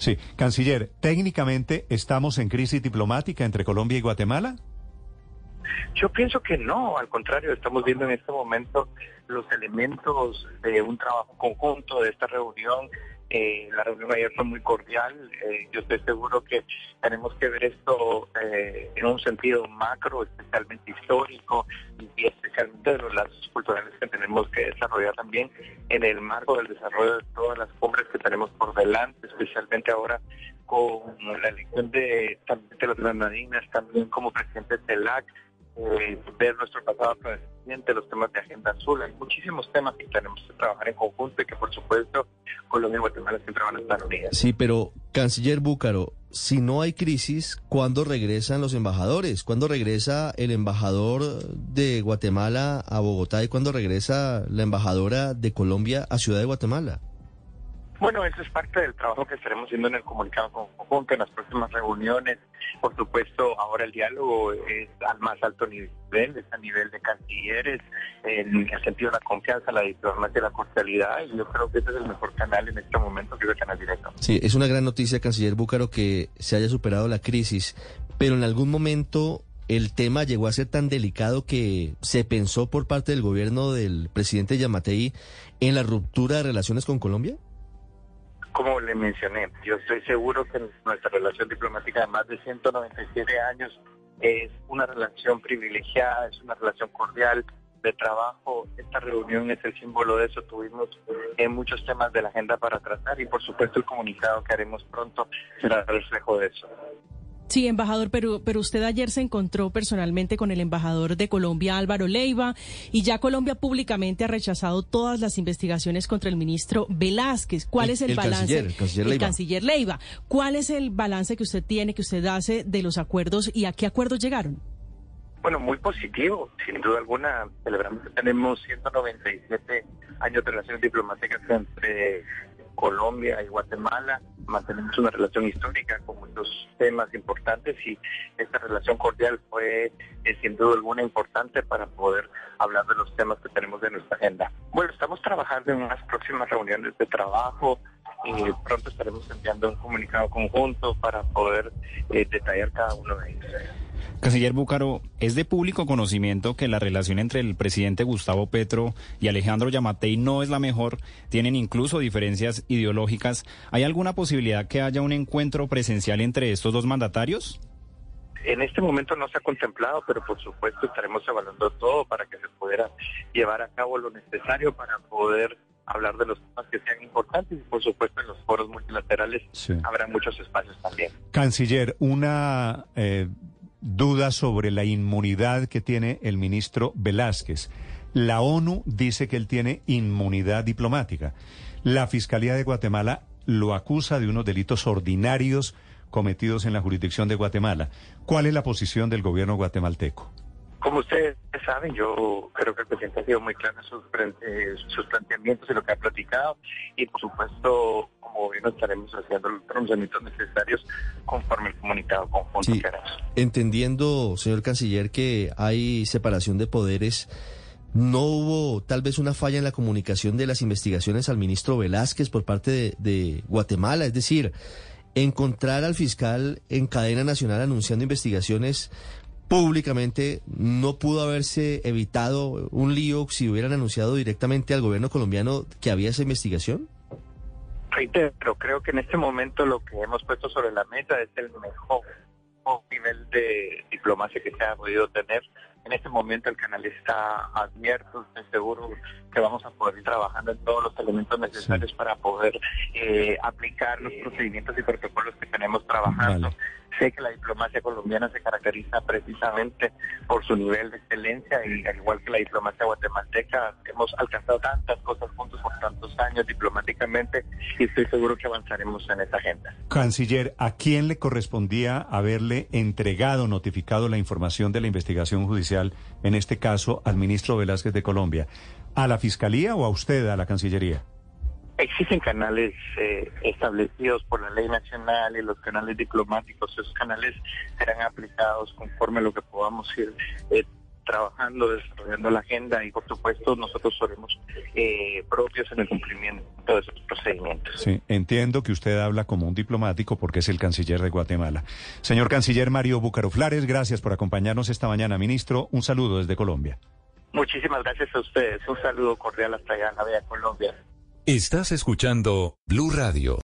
Sí, canciller, técnicamente estamos en crisis diplomática entre Colombia y Guatemala. Yo pienso que no, al contrario, estamos viendo en este momento los elementos de un trabajo conjunto de esta reunión eh, la reunión ayer fue muy cordial. Eh, yo estoy seguro que tenemos que ver esto eh, en un sentido macro, especialmente histórico y especialmente de los lazos culturales que tenemos que desarrollar también en el marco del desarrollo de todas las cumbres que tenemos por delante, especialmente ahora con la elección de, también de las granadinas, también como presidente de TELAC eh, ver nuestro pasado los temas de Agenda Azul. Hay muchísimos temas que tenemos que trabajar en conjunto y que, por supuesto, Colombia y Guatemala siempre van a estar unidas. Sí, pero, canciller Búcaro, si no hay crisis, ¿cuándo regresan los embajadores? ¿Cuándo regresa el embajador de Guatemala a Bogotá y cuándo regresa la embajadora de Colombia a Ciudad de Guatemala? Bueno, eso es parte del trabajo que estaremos haciendo en el comunicado conjunto, en las próximas reuniones. Por supuesto, ahora el diálogo es al más alto nivel, es a nivel de cancilleres, en el sentido de la confianza, la diplomacia la cordialidad, y yo creo que ese es el mejor canal en este momento, que es el canal directo. Sí, es una gran noticia, canciller Búcaro, que se haya superado la crisis, pero en algún momento el tema llegó a ser tan delicado que se pensó por parte del gobierno del presidente Yamatei en la ruptura de relaciones con Colombia? Como le mencioné, yo estoy seguro que nuestra relación diplomática de más de 197 años es una relación privilegiada, es una relación cordial de trabajo. Esta reunión es el símbolo de eso. Tuvimos eh, muchos temas de la agenda para tratar y por supuesto el comunicado que haremos pronto será reflejo de eso. Sí, embajador, pero, pero usted ayer se encontró personalmente con el embajador de Colombia, Álvaro Leiva, y ya Colombia públicamente ha rechazado todas las investigaciones contra el ministro Velázquez. ¿Cuál es el, balance? Canciller, el canciller Leiva. El canciller Leiva. ¿Cuál es el balance que usted tiene, que usted hace de los acuerdos y a qué acuerdos llegaron? Bueno, muy positivo, sin duda alguna. Celebramos que tenemos 197 años de relaciones diplomáticas entre Colombia y Guatemala. Mantenemos una relación histórica con muchos temas importantes y esta relación cordial fue eh, sin duda alguna importante para poder hablar de los temas que tenemos de nuestra agenda. Bueno, estamos trabajando en unas próximas reuniones de trabajo y pronto estaremos enviando un comunicado conjunto para poder eh, detallar cada uno de ellos. Canciller Búcaro, es de público conocimiento que la relación entre el presidente Gustavo Petro y Alejandro Yamatei no es la mejor, tienen incluso diferencias ideológicas. ¿Hay alguna posibilidad que haya un encuentro presencial entre estos dos mandatarios? En este momento no se ha contemplado, pero por supuesto estaremos evaluando todo para que se pudiera llevar a cabo lo necesario para poder hablar de los temas que sean importantes y por supuesto en los foros multilaterales habrá muchos espacios también. Canciller, una eh, duda sobre la inmunidad que tiene el ministro Velázquez. La ONU dice que él tiene inmunidad diplomática. La Fiscalía de Guatemala lo acusa de unos delitos ordinarios cometidos en la jurisdicción de Guatemala. ¿Cuál es la posición del gobierno guatemalteco? Como ustedes saben, yo creo que el presidente ha sido muy claro en sus, sus planteamientos y lo que ha platicado y por supuesto como gobierno estaremos haciendo los pronunciamientos necesarios conforme el comunicado conjunto Sí, que haremos. entendiendo, señor canciller, que hay separación de poderes, ¿no hubo tal vez una falla en la comunicación de las investigaciones al ministro Velázquez por parte de, de Guatemala? Es decir, encontrar al fiscal en cadena nacional anunciando investigaciones públicamente no pudo haberse evitado un lío si hubieran anunciado directamente al gobierno colombiano que había esa investigación? Reitero, creo que en este momento lo que hemos puesto sobre la mesa es el mejor nivel de diplomacia que se ha podido tener. En este momento el canal está abierto, estoy seguro que vamos a poder ir trabajando en todos los elementos necesarios para poder eh, aplicar los procedimientos y protocolos que tenemos trabajando. Vale. Sé que la diplomacia colombiana se caracteriza precisamente por su nivel de excelencia y al igual que la diplomacia guatemalteca hemos alcanzado tantas cosas años diplomáticamente y estoy seguro que avanzaremos en esta agenda. Canciller, ¿a quién le correspondía haberle entregado, notificado la información de la investigación judicial, en este caso al ministro Velázquez de Colombia? ¿A la Fiscalía o a usted, a la Cancillería? Existen canales eh, establecidos por la ley nacional y los canales diplomáticos. Esos canales serán aplicados conforme lo que podamos ir eh, trabajando, desarrollando la agenda y por supuesto nosotros seremos eh, propios en el cumplimiento de esos procedimientos. Sí, entiendo que usted habla como un diplomático porque es el canciller de Guatemala. Señor canciller Mario Bucaroflares, gracias por acompañarnos esta mañana, ministro. Un saludo desde Colombia. Muchísimas gracias a ustedes. Un saludo cordial hasta allá en la Bella Colombia. Estás escuchando Blue Radio.